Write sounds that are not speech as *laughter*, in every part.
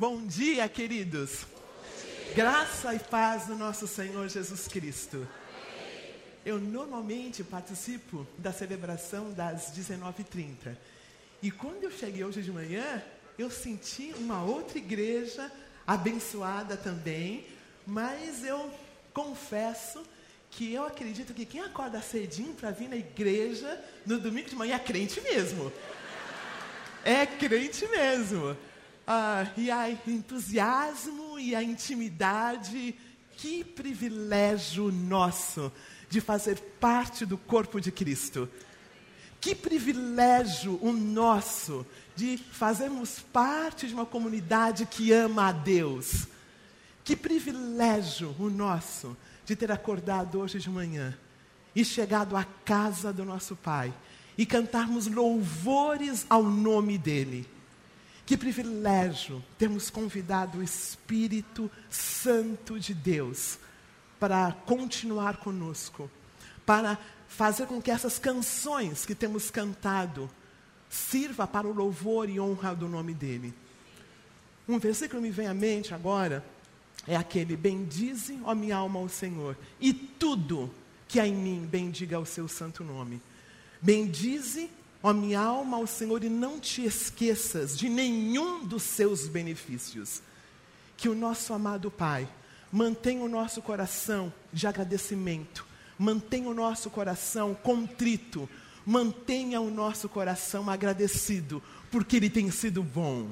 Bom dia, queridos. Graça e paz do nosso Senhor Jesus Cristo. Eu normalmente participo da celebração das 19h30. E quando eu cheguei hoje de manhã, eu senti uma outra igreja abençoada também, mas eu confesso que eu acredito que quem acorda cedinho para vir na igreja no domingo de manhã é crente mesmo. É crente mesmo. Ah, e a entusiasmo e a intimidade, que privilégio nosso de fazer parte do corpo de Cristo. Que privilégio o nosso de fazermos parte de uma comunidade que ama a Deus. Que privilégio o nosso de ter acordado hoje de manhã e chegado à casa do nosso Pai e cantarmos louvores ao nome dEle. Que privilégio termos convidado o Espírito Santo de Deus para continuar conosco, para fazer com que essas canções que temos cantado sirva para o louvor e honra do nome dele. Um versículo me vem à mente agora é aquele: Bendize, ó minha alma, ao Senhor, e tudo que há em mim bendiga o seu santo nome. Bendize, ó minha alma, ao Senhor, e não te esqueças de nenhum dos seus benefícios. Que o nosso amado Pai mantenha o nosso coração de agradecimento, mantenha o nosso coração contrito, mantenha o nosso coração agradecido, porque Ele tem sido bom.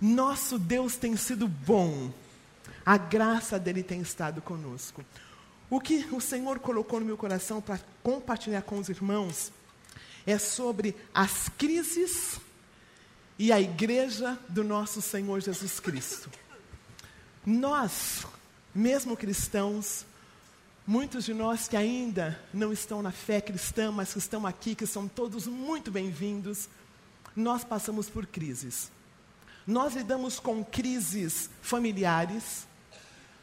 Nosso Deus tem sido bom, a graça dele tem estado conosco. O que o Senhor colocou no meu coração para compartilhar com os irmãos é sobre as crises e a igreja do nosso Senhor Jesus Cristo. Nós, mesmo cristãos, muitos de nós que ainda não estão na fé cristã, mas que estão aqui, que são todos muito bem-vindos, nós passamos por crises. Nós lidamos com crises familiares,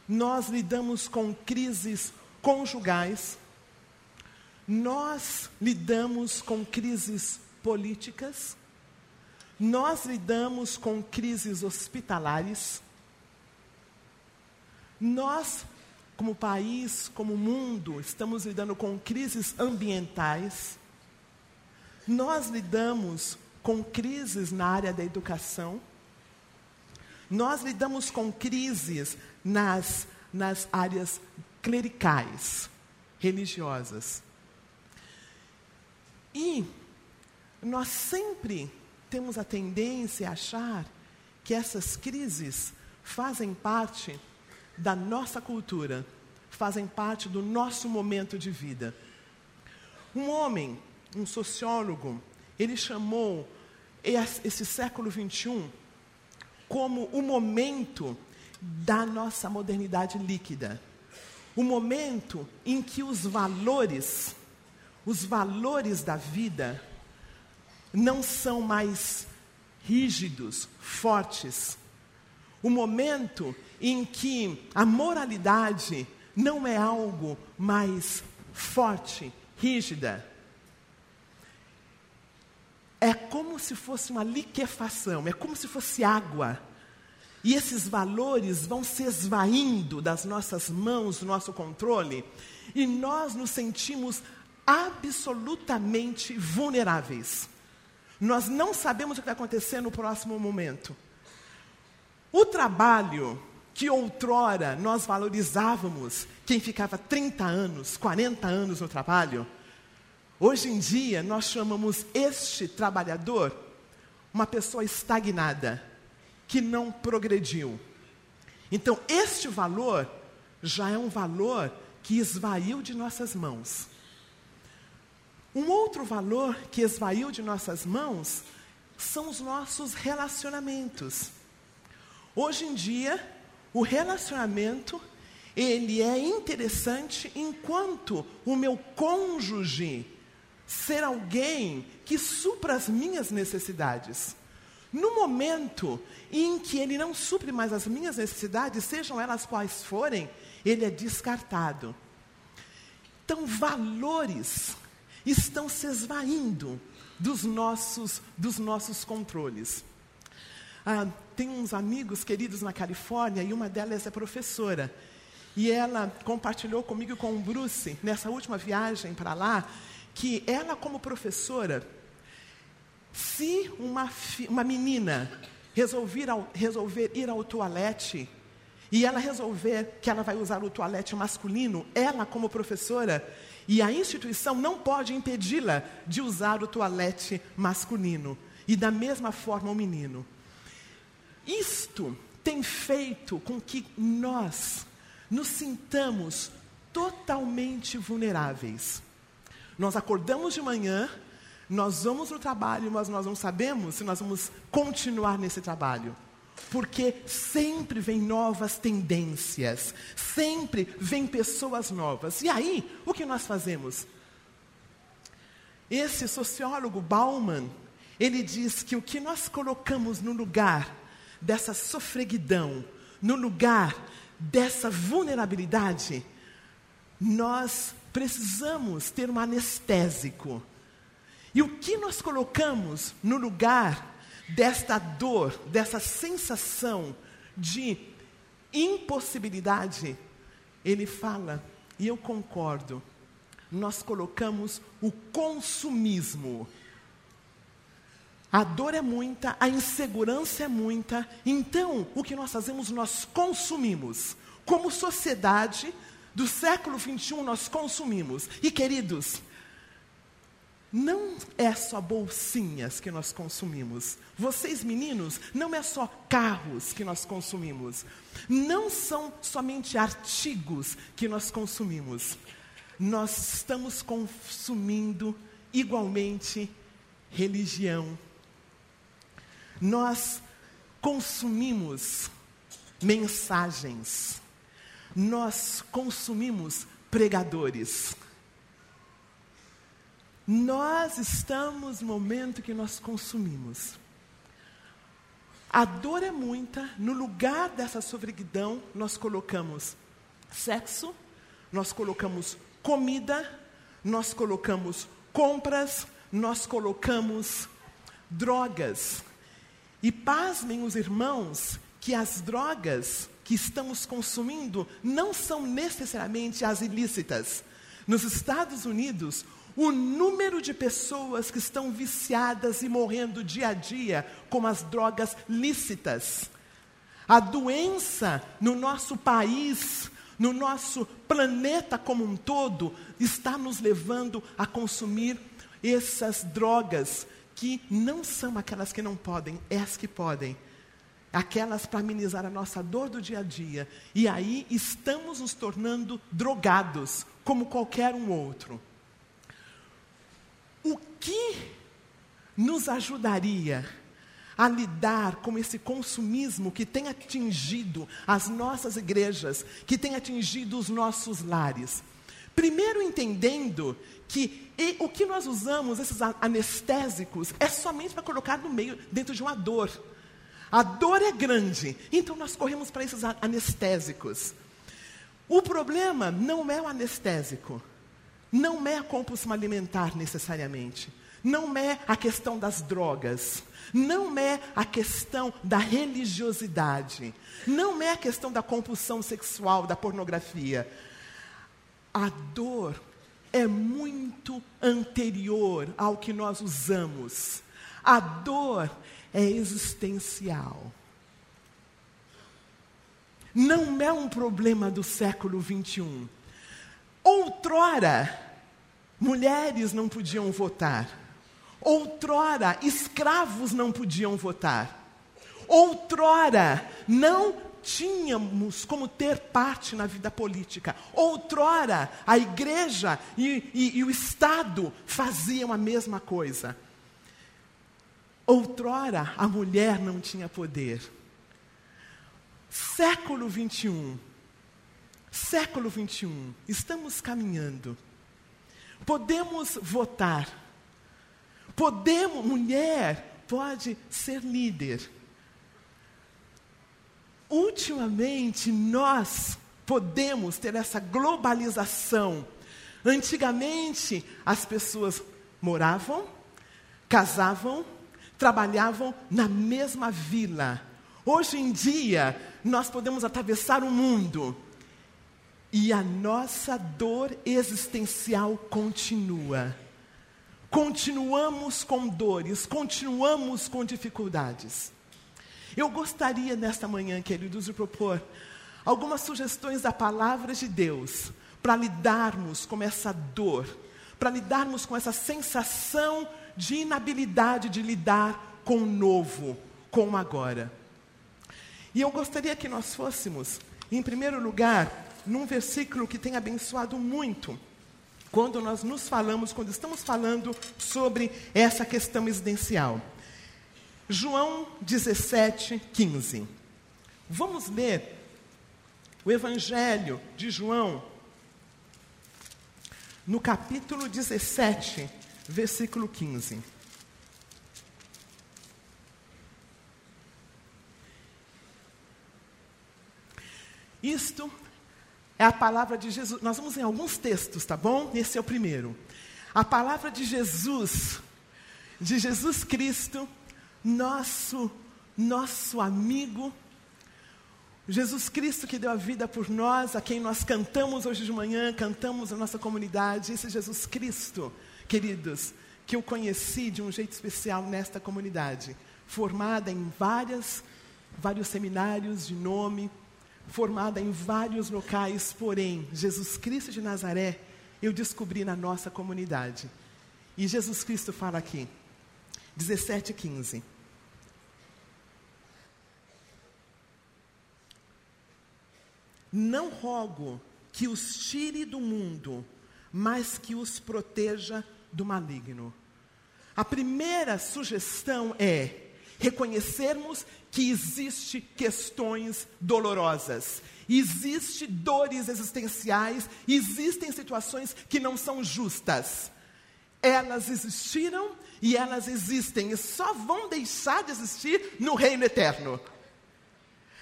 nós lidamos com crises conjugais, nós lidamos com crises políticas, nós lidamos com crises hospitalares, nós, como país, como mundo, estamos lidando com crises ambientais, nós lidamos com crises na área da educação, nós lidamos com crises nas, nas áreas clericais, religiosas. E nós sempre temos a tendência a achar que essas crises fazem parte da nossa cultura, fazem parte do nosso momento de vida. Um homem, um sociólogo, ele chamou esse século XXI como o momento da nossa modernidade líquida. O momento em que os valores, os valores da vida, não são mais rígidos, fortes. O momento em que a moralidade não é algo mais forte, rígida. É como se fosse uma liquefação, é como se fosse água e esses valores vão se esvaindo das nossas mãos, do nosso controle, e nós nos sentimos absolutamente vulneráveis. Nós não sabemos o que vai acontecer no próximo momento. O trabalho que outrora nós valorizávamos, quem ficava 30 anos, 40 anos no trabalho, hoje em dia nós chamamos este trabalhador uma pessoa estagnada que não progrediu. Então, este valor já é um valor que esvaiu de nossas mãos. Um outro valor que esvaiu de nossas mãos são os nossos relacionamentos. Hoje em dia, o relacionamento ele é interessante enquanto o meu cônjuge ser alguém que supra as minhas necessidades. No momento em que ele não supre mais as minhas necessidades, sejam elas quais forem, ele é descartado. Então, valores estão se esvaindo dos nossos, dos nossos controles. Ah, tem uns amigos queridos na Califórnia e uma delas é professora. E ela compartilhou comigo e com o Bruce, nessa última viagem para lá, que ela, como professora, se uma, uma menina resolver, resolver ir ao toalete e ela resolver que ela vai usar o toalete masculino, ela, como professora, e a instituição não pode impedi-la de usar o toalete masculino. E da mesma forma o menino. Isto tem feito com que nós nos sintamos totalmente vulneráveis. Nós acordamos de manhã, nós vamos no trabalho, mas nós não sabemos se nós vamos continuar nesse trabalho. Porque sempre vem novas tendências, sempre vem pessoas novas. E aí, o que nós fazemos? Esse sociólogo Bauman, ele diz que o que nós colocamos no lugar dessa sofreguidão, no lugar dessa vulnerabilidade, nós precisamos ter um anestésico. E o que nós colocamos no lugar desta dor, dessa sensação de impossibilidade, ele fala, e eu concordo, nós colocamos o consumismo. A dor é muita, a insegurança é muita, então o que nós fazemos, nós consumimos. Como sociedade do século 21, nós consumimos. E queridos, não é só bolsinhas que nós consumimos. Vocês, meninos, não é só carros que nós consumimos. Não são somente artigos que nós consumimos. Nós estamos consumindo igualmente religião. Nós consumimos mensagens. Nós consumimos pregadores. Nós estamos no momento que nós consumimos. A dor é muita, no lugar dessa sofreguidão, nós colocamos sexo, nós colocamos comida, nós colocamos compras, nós colocamos drogas. E pasmem os irmãos que as drogas que estamos consumindo não são necessariamente as ilícitas. Nos Estados Unidos, o número de pessoas que estão viciadas e morrendo dia a dia com as drogas lícitas. A doença no nosso país, no nosso planeta como um todo, está nos levando a consumir essas drogas que não são aquelas que não podem, é as que podem. Aquelas para amenizar a nossa dor do dia a dia. E aí estamos nos tornando drogados, como qualquer um outro. O que nos ajudaria a lidar com esse consumismo que tem atingido as nossas igrejas, que tem atingido os nossos lares? Primeiro, entendendo que o que nós usamos, esses anestésicos, é somente para colocar no meio, dentro de uma dor. A dor é grande, então nós corremos para esses anestésicos. O problema não é o anestésico. Não é a compulsão alimentar necessariamente. Não é a questão das drogas. Não é a questão da religiosidade. Não é a questão da compulsão sexual, da pornografia. A dor é muito anterior ao que nós usamos. A dor é existencial. Não é um problema do século 21. Outrora, mulheres não podiam votar. Outrora, escravos não podiam votar. Outrora, não tínhamos como ter parte na vida política. Outrora, a igreja e, e, e, o Estado faziam a mesma coisa. Outrora, a mulher não tinha poder. Século 21, Século 21, estamos caminhando. Podemos votar. Podemos, mulher pode ser líder. Ultimamente, nós podemos ter essa globalização. Antigamente, as pessoas moravam, casavam, trabalhavam na mesma vila. Hoje em dia, nós podemos atravessar o mundo e a nossa dor existencial continua. Continuamos com dores, continuamos com dificuldades. Eu gostaria nesta manhã, queridos, de propor algumas sugestões da palavra de Deus para lidarmos com essa dor, para lidarmos com essa sensação de inabilidade de lidar com o novo, com o agora. E eu gostaria que nós fôssemos, em primeiro lugar, num versículo que tem abençoado muito, quando nós nos falamos, quando estamos falando sobre essa questão existencial. João 17, 15. Vamos ler o Evangelho de João, no capítulo 17, versículo 15. Isto é a palavra de Jesus. Nós vamos em alguns textos, tá bom? Esse é o primeiro. A palavra de Jesus, de Jesus Cristo, nosso nosso amigo, Jesus Cristo que deu a vida por nós, a quem nós cantamos hoje de manhã, cantamos na nossa comunidade, esse Jesus Cristo, queridos, que eu conheci de um jeito especial nesta comunidade, formada em várias, vários seminários de nome, formada em vários locais, porém, Jesus Cristo de Nazaré, eu descobri na nossa comunidade. E Jesus Cristo fala aqui, 17, 15. Não rogo que os tire do mundo, mas que os proteja do maligno. A primeira sugestão é reconhecermos que existe questões dolorosas, existe dores existenciais, existem situações que não são justas. Elas existiram e elas existem e só vão deixar de existir no reino eterno.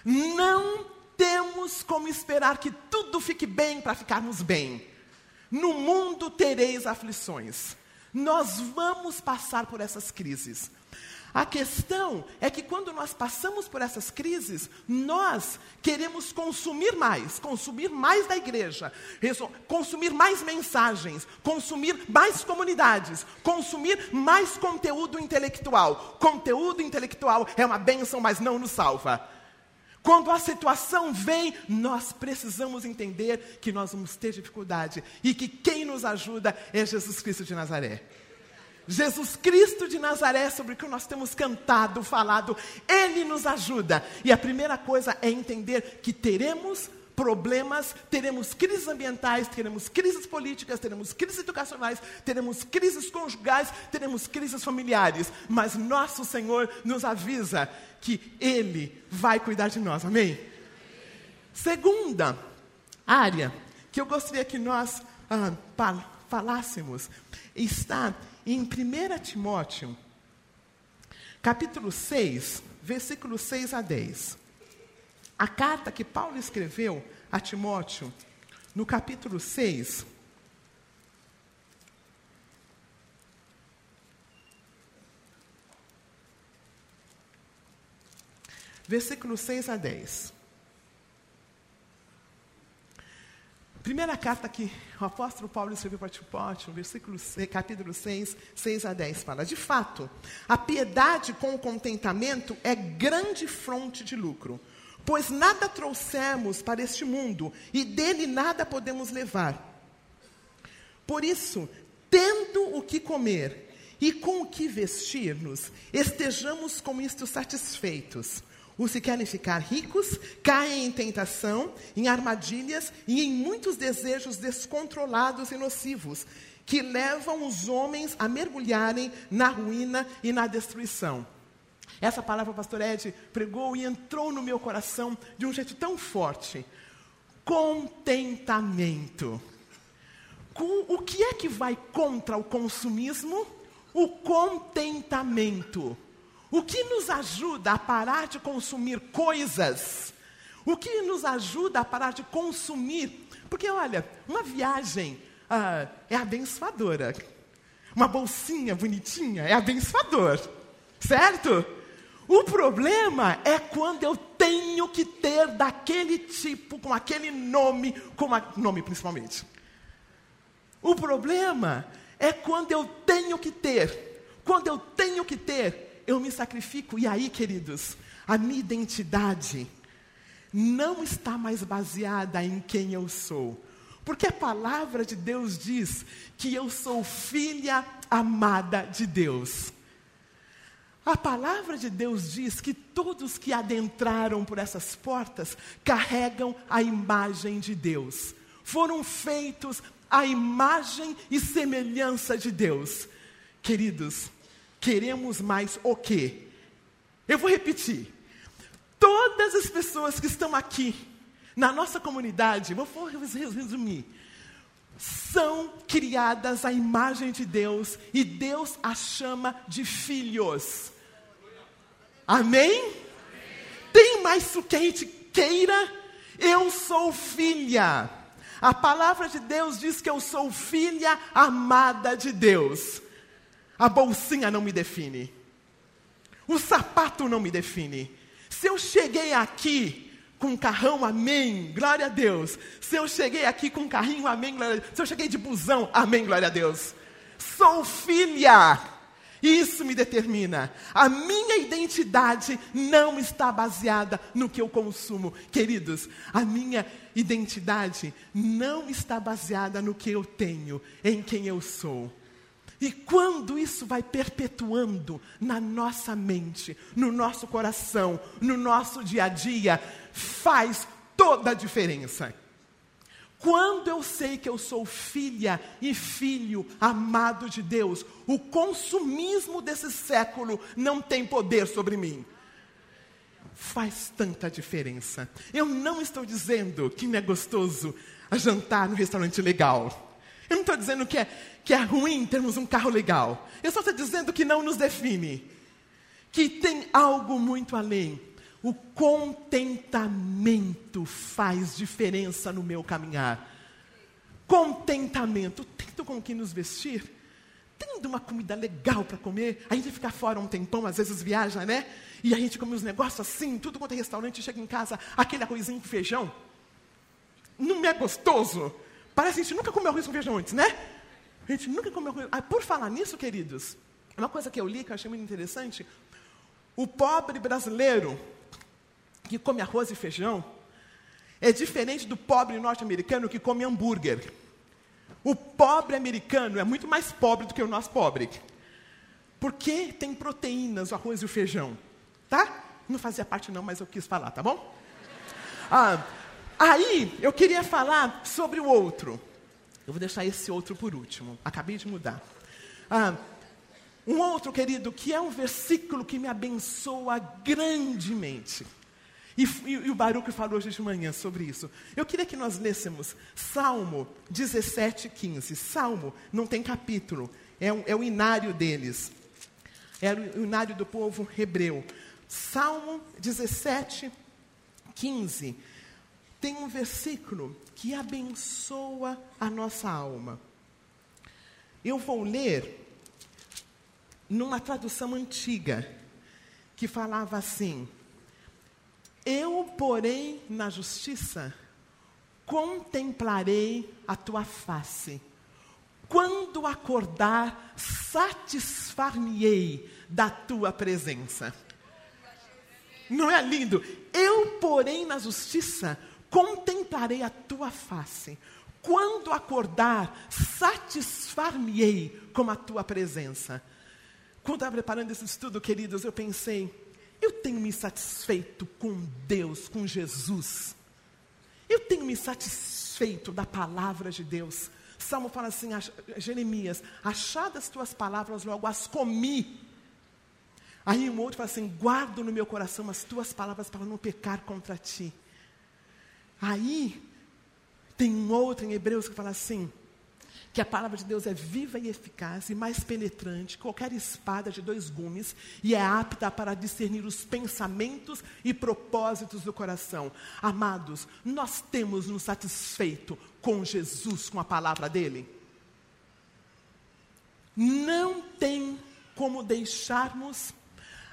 Não temos como esperar que tudo fique bem para ficarmos bem. No mundo tereis aflições. Nós vamos passar por essas crises. A questão é que quando nós passamos por essas crises, nós queremos consumir mais, consumir mais da igreja, consumir mais mensagens, consumir mais comunidades, consumir mais conteúdo intelectual. Conteúdo intelectual é uma bênção, mas não nos salva. Quando a situação vem, nós precisamos entender que nós vamos ter dificuldade e que quem nos ajuda é Jesus Cristo de Nazaré. Jesus Cristo de Nazaré, sobre o que nós temos cantado, falado, Ele nos ajuda. E a primeira coisa é entender que teremos problemas, teremos crises ambientais, teremos crises políticas, teremos crises educacionais, teremos crises conjugais, teremos crises familiares, mas nosso Senhor nos avisa que Ele vai cuidar de nós, amém? Segunda área que eu gostaria que nós ah, falássemos está em 1 Timóteo, capítulo 6, versículos 6 a 10. A carta que Paulo escreveu a Timóteo, no capítulo 6, versículos 6 a 10. Primeira carta que o apóstolo Paulo escreveu para Timóteo, versículo 6, capítulo 6, 6 a 10, fala: De fato, a piedade com o contentamento é grande fonte de lucro, pois nada trouxemos para este mundo e dele nada podemos levar. Por isso, tendo o que comer e com o que vestir-nos, estejamos com isto satisfeitos. Os que querem ficar ricos caem em tentação, em armadilhas e em muitos desejos descontrolados e nocivos, que levam os homens a mergulharem na ruína e na destruição. Essa palavra o pastor Ed pregou e entrou no meu coração de um jeito tão forte. Contentamento. O que é que vai contra o consumismo? O contentamento. O que nos ajuda a parar de consumir coisas? O que nos ajuda a parar de consumir? Porque, olha, uma viagem ah, é abençoadora. Uma bolsinha bonitinha é abençoador. Certo? O problema é quando eu tenho que ter daquele tipo, com aquele nome, com a, nome principalmente. O problema é quando eu tenho que ter. Quando eu tenho que ter, eu me sacrifico. E aí, queridos, a minha identidade não está mais baseada em quem eu sou. Porque a palavra de Deus diz que eu sou filha amada de Deus. A palavra de Deus diz que todos que adentraram por essas portas carregam a imagem de Deus. Foram feitos à imagem e semelhança de Deus. Queridos, queremos mais o quê? Eu vou repetir. Todas as pessoas que estão aqui na nossa comunidade, vou resumir, são criadas à imagem de Deus e Deus as chama de filhos. Amém? Tem mais o que a gente queira? Eu sou filha. A palavra de Deus diz que eu sou filha amada de Deus. A bolsinha não me define. O sapato não me define. Se eu cheguei aqui com um carrão, amém, glória a Deus. Se eu cheguei aqui com um carrinho, amém, glória a Deus. Se eu cheguei de busão, amém, glória a Deus. Sou filha. Isso me determina. A minha identidade não está baseada no que eu consumo. Queridos, a minha identidade não está baseada no que eu tenho, em quem eu sou. E quando isso vai perpetuando na nossa mente, no nosso coração, no nosso dia a dia, faz toda a diferença. Quando eu sei que eu sou filha e filho amado de Deus, o consumismo desse século não tem poder sobre mim. Faz tanta diferença. Eu não estou dizendo que não é gostoso jantar no restaurante legal. Eu não estou dizendo que é, que é ruim termos um carro legal. Eu só estou dizendo que não nos define. Que tem algo muito além. O contentamento faz diferença no meu caminhar. Contentamento. Tendo com que nos vestir. Tendo uma comida legal para comer. A gente fica fora um tempão, às vezes viaja, né? E a gente come uns negócios assim, tudo quanto é restaurante, chega em casa, aquele arrozinho com feijão. Não é gostoso? Parece que a gente nunca comeu arroz com feijão antes, né? A gente nunca comeu arroz. Ah, por falar nisso, queridos, uma coisa que eu li que eu achei muito interessante: o pobre brasileiro que come arroz e feijão é diferente do pobre norte-americano que come hambúrguer. O pobre americano é muito mais pobre do que o nosso pobre. Porque tem proteínas, o arroz e o feijão. Tá? Não fazia parte não, mas eu quis falar, tá bom? Ah, Aí, eu queria falar sobre o outro. Eu vou deixar esse outro por último. Acabei de mudar. Ah, um outro, querido, que é um versículo que me abençoa grandemente. E, e, e o Baruch falou hoje de manhã sobre isso. Eu queria que nós lêssemos Salmo 17, 15. Salmo não tem capítulo, é, um, é o inário deles. É o inário do povo hebreu. Salmo 17, 15 tem um versículo que abençoa a nossa alma. Eu vou ler numa tradução antiga, que falava assim: Eu, porém, na justiça, contemplarei a tua face. Quando acordar, satisfar-me-ei da tua presença. Não é lindo? Eu, porém, na justiça, contemplarei a tua face. Quando acordar, satisfar-me-ei com a tua presença. Quando estava preparando esse estudo, queridos, eu pensei, eu tenho me satisfeito com Deus, com Jesus. Eu tenho me satisfeito da palavra de Deus. Salmo fala assim, Jeremias, achadas tuas palavras, logo as comi. Aí um outro fala assim, guardo no meu coração as tuas palavras para não pecar contra ti. Aí, tem um outro em Hebreus que fala assim: que a palavra de Deus é viva e eficaz e mais penetrante que qualquer espada de dois gumes e é apta para discernir os pensamentos e propósitos do coração. Amados, nós temos nos satisfeito com Jesus, com a palavra dele? Não tem como deixarmos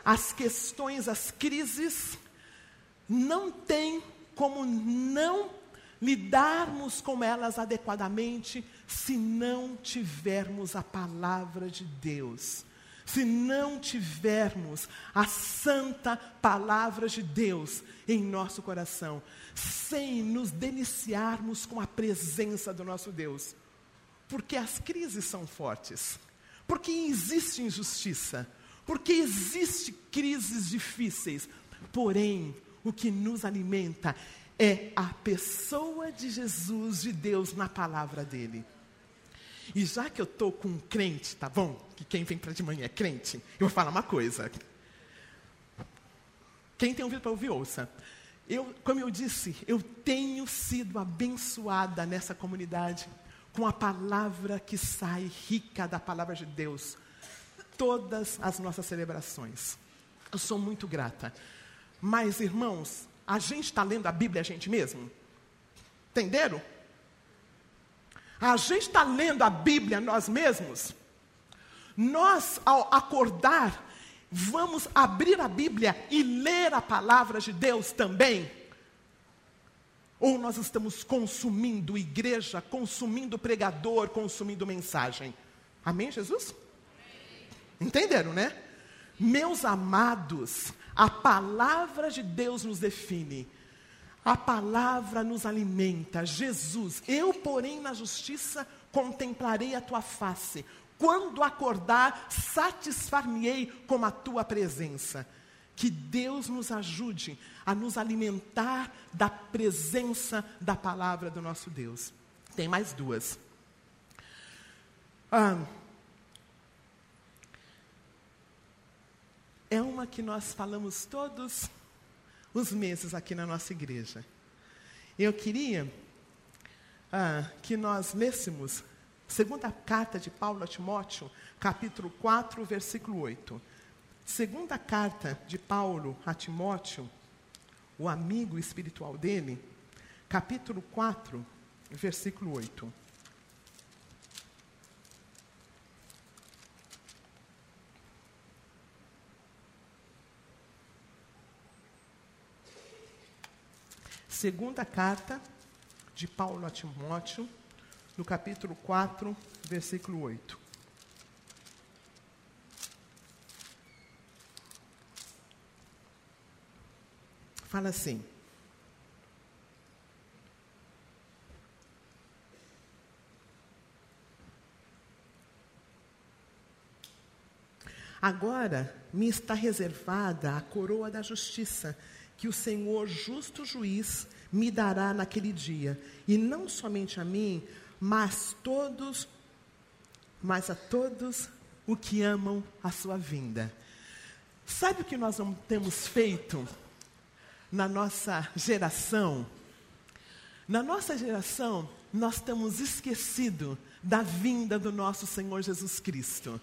as questões, as crises, não tem como não lidarmos com elas adequadamente se não tivermos a palavra de Deus. Se não tivermos a santa palavra de Deus em nosso coração, sem nos deliciarmos com a presença do nosso Deus. Porque as crises são fortes, porque existe injustiça, porque existe crises difíceis. Porém, o que nos alimenta é a pessoa de Jesus, de Deus, na palavra dele. E já que eu estou com um crente, tá bom? Que quem vem para de manhã é crente, eu vou falar uma coisa. Quem tem ouvido para ouvir, ouça. Eu, como eu disse, eu tenho sido abençoada nessa comunidade com a palavra que sai rica da palavra de Deus. Todas as nossas celebrações. Eu sou muito grata. Mas, irmãos, a gente está lendo a Bíblia a gente mesmo? Entenderam? A gente está lendo a Bíblia nós mesmos? Nós, ao acordar, vamos abrir a Bíblia e ler a palavra de Deus também? Ou nós estamos consumindo igreja, consumindo pregador, consumindo mensagem? Amém, Jesus? Entenderam, né? Meus amados, a palavra de Deus nos define. A palavra nos alimenta. Jesus, eu, porém, na justiça contemplarei a tua face. Quando acordar, satisfar-me-ei com a tua presença. Que Deus nos ajude a nos alimentar da presença da palavra do nosso Deus. Tem mais duas. Ah, é uma que nós falamos todos os meses aqui na nossa igreja. Eu queria ah, que nós lêssemos segunda carta de Paulo a Timóteo, capítulo 4, versículo 8. Segunda carta de Paulo a Timóteo, o amigo espiritual dele, capítulo 4, versículo 8. Segunda carta de Paulo a Timóteo, no capítulo 4, versículo 8. Fala assim: Agora me está reservada a coroa da justiça que o Senhor, justo juiz, me dará naquele dia, e não somente a mim, mas todos, mas a todos o que amam a sua vinda. Sabe o que nós não temos feito na nossa geração? Na nossa geração, nós temos esquecido da vinda do nosso Senhor Jesus Cristo.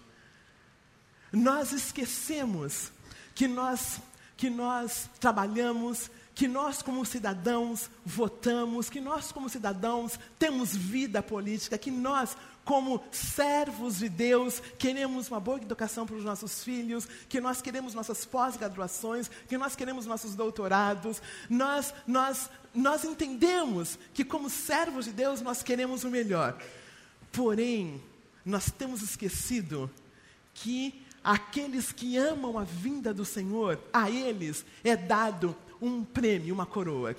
Nós esquecemos que nós que nós trabalhamos, que nós, como cidadãos, votamos, que nós, como cidadãos, temos vida política, que nós, como servos de Deus, queremos uma boa educação para os nossos filhos, que nós queremos nossas pós-graduações, que nós queremos nossos doutorados. Nós, nós, nós entendemos que, como servos de Deus, nós queremos o melhor. Porém, nós temos esquecido que aqueles que amam a vinda do Senhor, a eles é dado um prêmio, uma coroa.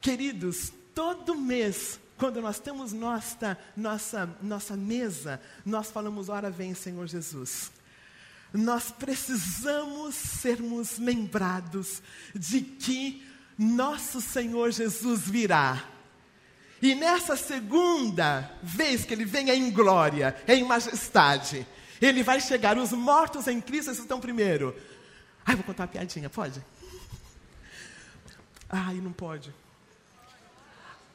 Queridos, todo mês, quando nós temos nossa, nossa, nossa mesa, nós falamos: Ora vem, Senhor Jesus. Nós precisamos sermos lembrados de que nosso Senhor Jesus virá. E nessa segunda vez que ele vem é em glória, é em majestade. Ele vai chegar, os mortos em Cristo estão primeiro. Ai, vou contar uma piadinha, pode? Ai, não pode.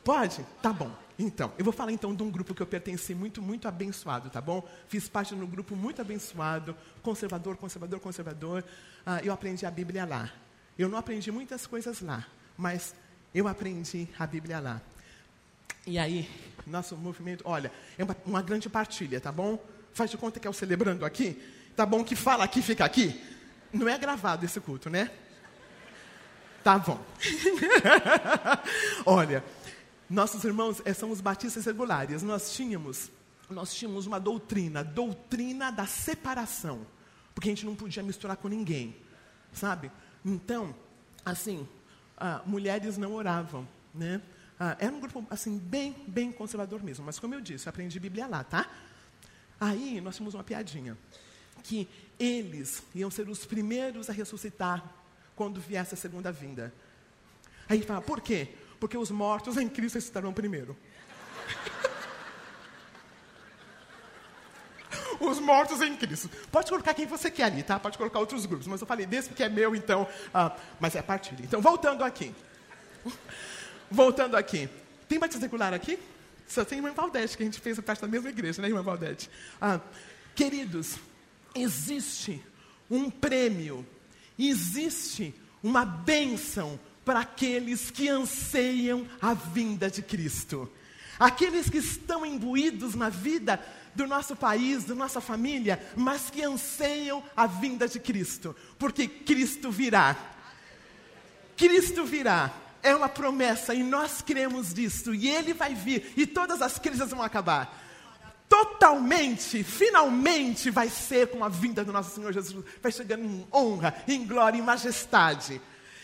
Pode? Tá bom. Então, eu vou falar então de um grupo que eu pertenci muito, muito abençoado, tá bom? Fiz parte de um grupo muito abençoado, conservador, conservador, conservador. Ah, eu aprendi a Bíblia lá. Eu não aprendi muitas coisas lá, mas eu aprendi a Bíblia lá. E aí, nosso movimento, olha, é uma, uma grande partilha, tá bom? Faz de conta que é o celebrando aqui. Tá bom que fala aqui, fica aqui. Não é gravado esse culto, né? Tá bom. *laughs* Olha, nossos irmãos eh, são os batistas regulares. Nós tínhamos, nós tínhamos uma doutrina, doutrina da separação, porque a gente não podia misturar com ninguém, sabe? Então, assim, ah, mulheres não oravam, né? Ah, era um grupo assim bem, bem conservador mesmo. Mas como eu disse, eu aprendi Bíblia lá, tá? Aí nós tínhamos uma piadinha que eles iam ser os primeiros a ressuscitar quando viesse a segunda vinda. Aí fala, por quê? Porque os mortos em Cristo ressuscitarão primeiro. *laughs* os mortos em Cristo. Pode colocar quem você quer ali, tá? Pode colocar outros grupos, mas eu falei desse porque é meu, então. Ah, mas é a partir. Então, voltando aqui. voltando aqui. Tem batista regular aqui? Só tem irmã Valdete, que a gente fez a parte da mesma igreja, né, irmã Valdete? Ah, queridos, existe um prêmio, existe uma bênção para aqueles que anseiam a vinda de Cristo. Aqueles que estão imbuídos na vida do nosso país, da nossa família, mas que anseiam a vinda de Cristo, porque Cristo virá. Cristo virá. É uma promessa e nós cremos nisso, e Ele vai vir, e todas as crises vão acabar totalmente, finalmente vai ser com a vinda do nosso Senhor Jesus, vai chegando em honra, em glória, em majestade.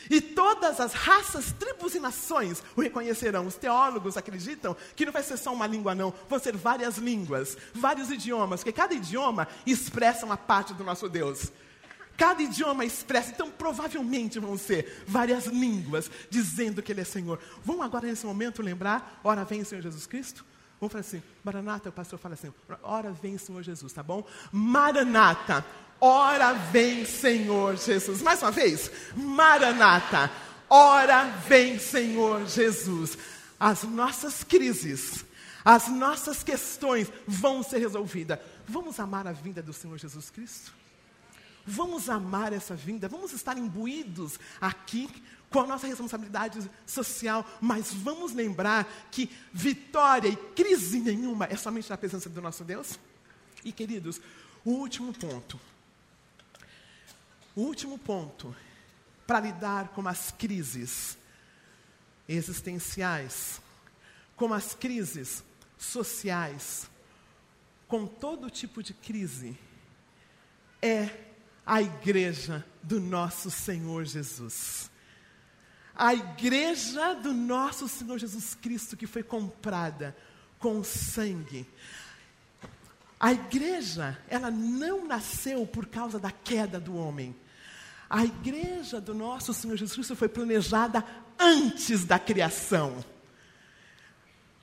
E todas as raças, tribos e nações o reconhecerão. Os teólogos acreditam que não vai ser só uma língua, não. Vão ser várias línguas, vários idiomas, porque cada idioma expressa uma parte do nosso Deus. Cada idioma expressa, então provavelmente vão ser várias línguas dizendo que Ele é Senhor. Vamos agora nesse momento lembrar, ora vem Senhor Jesus Cristo? Vamos falar assim, Maranata, o pastor fala assim, ora vem Senhor Jesus, tá bom? Maranata, ora vem Senhor Jesus. Mais uma vez, Maranata, ora vem Senhor Jesus. As nossas crises, as nossas questões vão ser resolvidas. Vamos amar a vinda do Senhor Jesus Cristo? Vamos amar essa vinda, vamos estar imbuídos aqui com a nossa responsabilidade social, mas vamos lembrar que vitória e crise nenhuma é somente na presença do nosso Deus? E queridos, o último ponto. O último ponto para lidar com as crises existenciais, com as crises sociais, com todo tipo de crise, é a igreja do nosso Senhor Jesus a igreja do nosso Senhor Jesus Cristo que foi comprada com sangue. A igreja, ela não nasceu por causa da queda do homem. A igreja do nosso Senhor Jesus Cristo foi planejada antes da criação.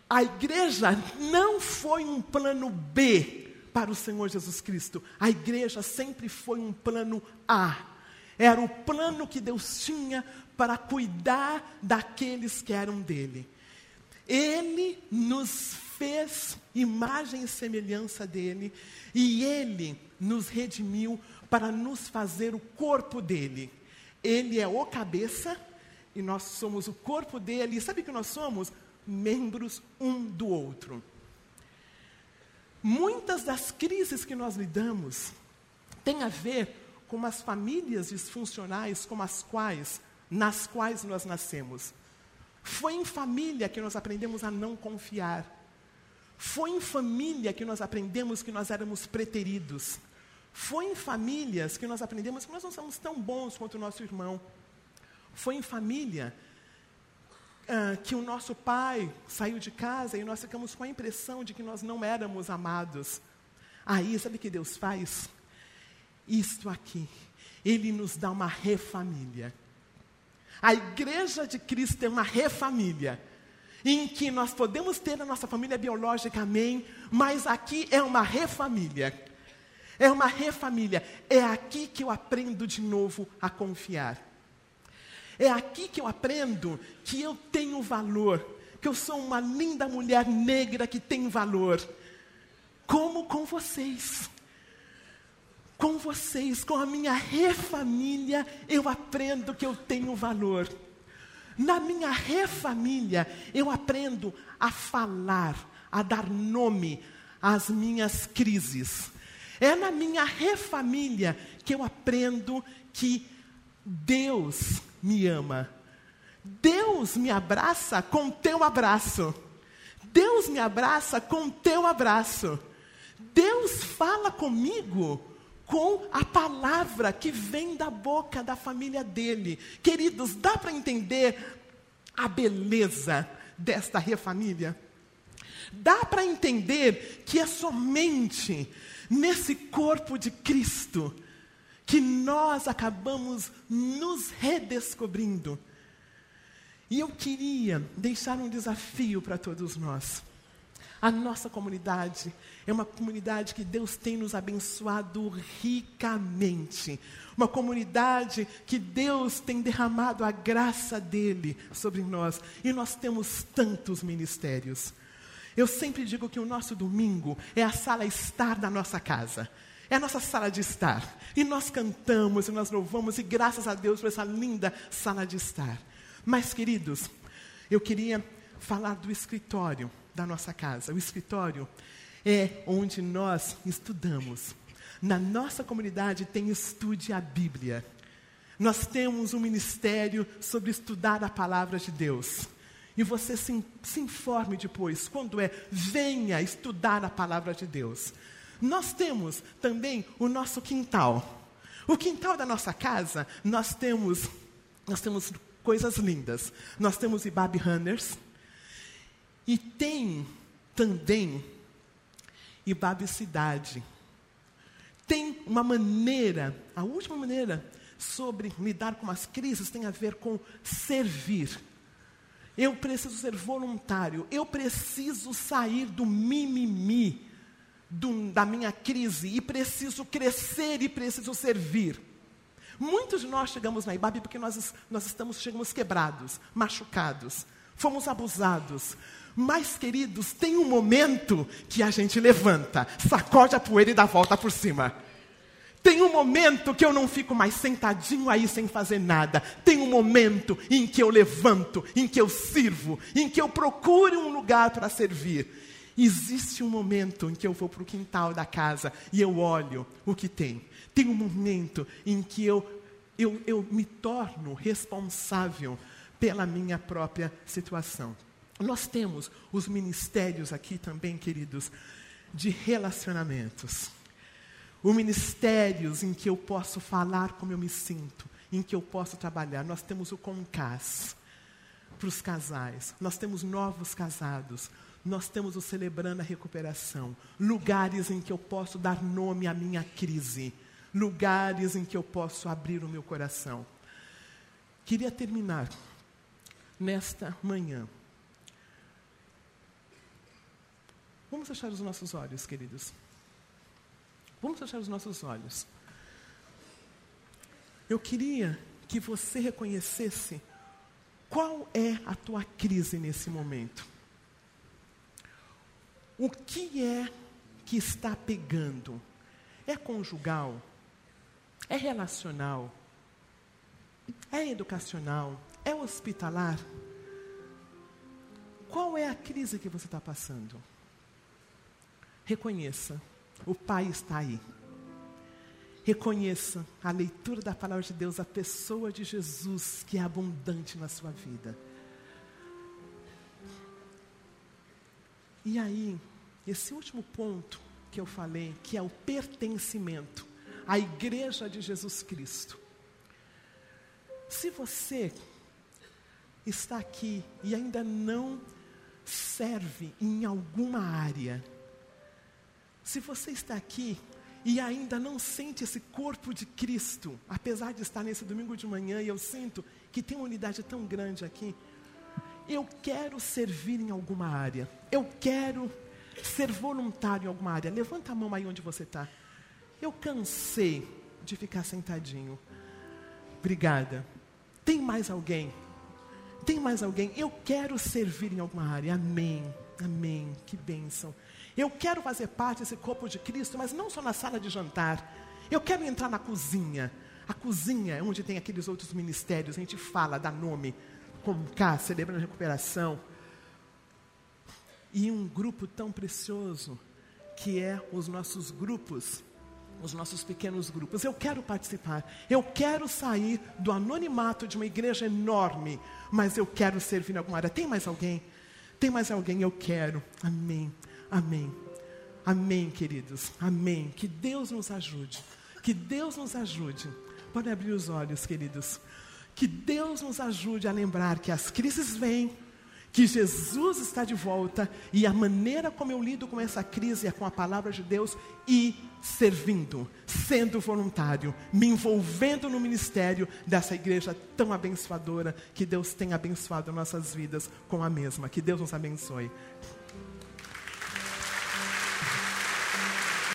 A igreja não foi um plano B para o Senhor Jesus Cristo. A igreja sempre foi um plano A. Era o plano que Deus tinha para cuidar daqueles que eram dele. Ele nos fez imagem e semelhança dele, e ele nos redimiu para nos fazer o corpo dele. Ele é o cabeça e nós somos o corpo dele. E sabe que nós somos? Membros um do outro. Muitas das crises que nós lidamos têm a ver com as famílias disfuncionais como as quais nas quais nós nascemos. Foi em família que nós aprendemos a não confiar. Foi em família que nós aprendemos que nós éramos preteridos. Foi em famílias que nós aprendemos que nós não somos tão bons quanto o nosso irmão. Foi em família ah, que o nosso pai saiu de casa e nós ficamos com a impressão de que nós não éramos amados. Aí, sabe o que Deus faz? Isto aqui. Ele nos dá uma refamília. A igreja de Cristo é uma refamília, em que nós podemos ter a nossa família biológica, amém, mas aqui é uma refamília. É uma refamília. É aqui que eu aprendo de novo a confiar. É aqui que eu aprendo que eu tenho valor, que eu sou uma linda mulher negra que tem valor. Como com vocês com vocês, com a minha refamília, eu aprendo que eu tenho valor. Na minha refamília, eu aprendo a falar, a dar nome às minhas crises. É na minha refamília que eu aprendo que Deus me ama. Deus me abraça com teu abraço. Deus me abraça com teu abraço. Deus fala comigo com a palavra que vem da boca da família dele. Queridos, dá para entender a beleza desta refamília? Dá para entender que é somente nesse corpo de Cristo que nós acabamos nos redescobrindo. E eu queria deixar um desafio para todos nós. A nossa comunidade é uma comunidade que Deus tem nos abençoado ricamente. Uma comunidade que Deus tem derramado a graça dele sobre nós. E nós temos tantos ministérios. Eu sempre digo que o nosso domingo é a sala estar da nossa casa. É a nossa sala de estar. E nós cantamos e nós louvamos, e graças a Deus por essa linda sala de estar. Mas, queridos, eu queria falar do escritório da nossa casa. O escritório é onde nós estudamos. Na nossa comunidade tem Estude a Bíblia. Nós temos um ministério sobre estudar a palavra de Deus. E você se, se informe depois, quando é, venha estudar a palavra de Deus. Nós temos também o nosso quintal. O quintal da nossa casa, nós temos, nós temos coisas lindas. Nós temos Ibabe Runners, e tem também Ibabe Cidade. Tem uma maneira, a última maneira sobre lidar com as crises tem a ver com servir. Eu preciso ser voluntário, eu preciso sair do mimimi do, da minha crise e preciso crescer e preciso servir. Muitos de nós chegamos na Ibabe porque nós, nós estamos, chegamos quebrados, machucados, fomos abusados, mas, queridos, tem um momento que a gente levanta, sacode a poeira e dá volta por cima. Tem um momento que eu não fico mais sentadinho aí sem fazer nada. Tem um momento em que eu levanto, em que eu sirvo, em que eu procuro um lugar para servir. Existe um momento em que eu vou para o quintal da casa e eu olho o que tem. Tem um momento em que eu, eu, eu me torno responsável pela minha própria situação. Nós temos os ministérios aqui também, queridos, de relacionamentos. O ministérios em que eu posso falar como eu me sinto, em que eu posso trabalhar. Nós temos o Concas para os casais. Nós temos novos casados. Nós temos o Celebrando a Recuperação. Lugares em que eu posso dar nome à minha crise. Lugares em que eu posso abrir o meu coração. Queria terminar nesta manhã Vamos fechar os nossos olhos, queridos. Vamos fechar os nossos olhos. Eu queria que você reconhecesse qual é a tua crise nesse momento. O que é que está pegando? É conjugal? É relacional? É educacional? É hospitalar? Qual é a crise que você está passando? Reconheça, o Pai está aí. Reconheça a leitura da palavra de Deus, a pessoa de Jesus que é abundante na sua vida. E aí, esse último ponto que eu falei, que é o pertencimento à igreja de Jesus Cristo. Se você está aqui e ainda não serve em alguma área, se você está aqui e ainda não sente esse corpo de Cristo, apesar de estar nesse domingo de manhã e eu sinto que tem uma unidade tão grande aqui, eu quero servir em alguma área, eu quero ser voluntário em alguma área. Levanta a mão aí onde você está. Eu cansei de ficar sentadinho. Obrigada. Tem mais alguém? Tem mais alguém? Eu quero servir em alguma área. Amém. Amém. Que bênção. Eu quero fazer parte desse corpo de Cristo, mas não só na sala de jantar. Eu quero entrar na cozinha. A cozinha é onde tem aqueles outros ministérios. A gente fala, dá nome, cá, celebrando a recuperação. E um grupo tão precioso, que é os nossos grupos os nossos pequenos grupos. Eu quero participar. Eu quero sair do anonimato de uma igreja enorme, mas eu quero servir em alguma área. Tem mais alguém? Tem mais alguém? Eu quero. Amém. Amém. Amém, queridos. Amém. Que Deus nos ajude. Que Deus nos ajude. Pode abrir os olhos, queridos. Que Deus nos ajude a lembrar que as crises vêm que Jesus está de volta e a maneira como eu lido com essa crise é com a palavra de Deus e servindo, sendo voluntário, me envolvendo no ministério dessa igreja tão abençoadora que Deus tem abençoado nossas vidas com a mesma. Que Deus nos abençoe.